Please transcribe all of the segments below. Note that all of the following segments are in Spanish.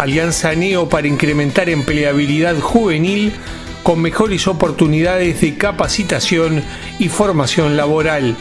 Alianza Neo para incrementar empleabilidad juvenil con mejores oportunidades de capacitación y formación laboral.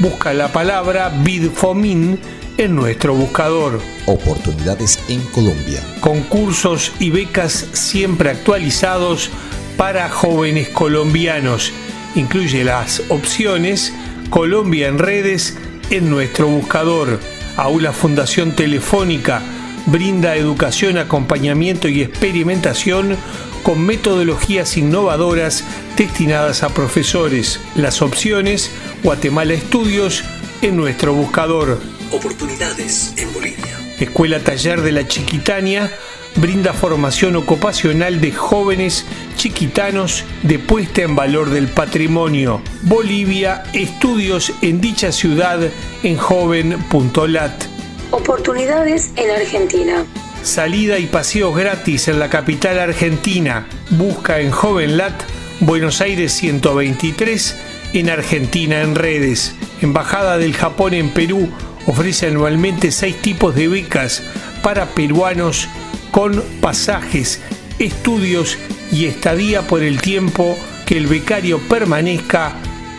Busca la palabra BIDFOMIN en nuestro buscador. Oportunidades en Colombia. Concursos y becas siempre actualizados para jóvenes colombianos. Incluye las opciones Colombia en redes en nuestro buscador. Aula Fundación Telefónica brinda educación, acompañamiento y experimentación con metodologías innovadoras destinadas a profesores. Las opciones Guatemala Estudios en nuestro buscador. Oportunidades en Bolivia. Escuela Taller de la Chiquitania brinda formación ocupacional de jóvenes chiquitanos de puesta en valor del patrimonio. Bolivia, estudios en dicha ciudad en joven.lat. Oportunidades en Argentina. Salida y paseos gratis en la capital argentina. Busca en JovenLat Buenos Aires 123 en Argentina en redes. Embajada del Japón en Perú ofrece anualmente seis tipos de becas para peruanos con pasajes, estudios y estadía por el tiempo que el becario permanezca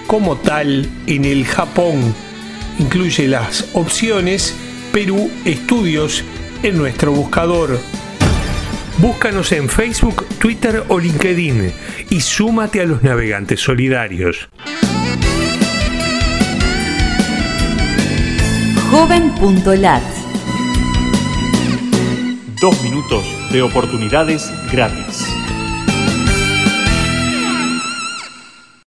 como tal en el Japón. Incluye las opciones Perú Estudios en nuestro buscador. Búscanos en Facebook, Twitter o LinkedIn y súmate a los navegantes solidarios. Joven.lat Dos minutos de oportunidades gratis.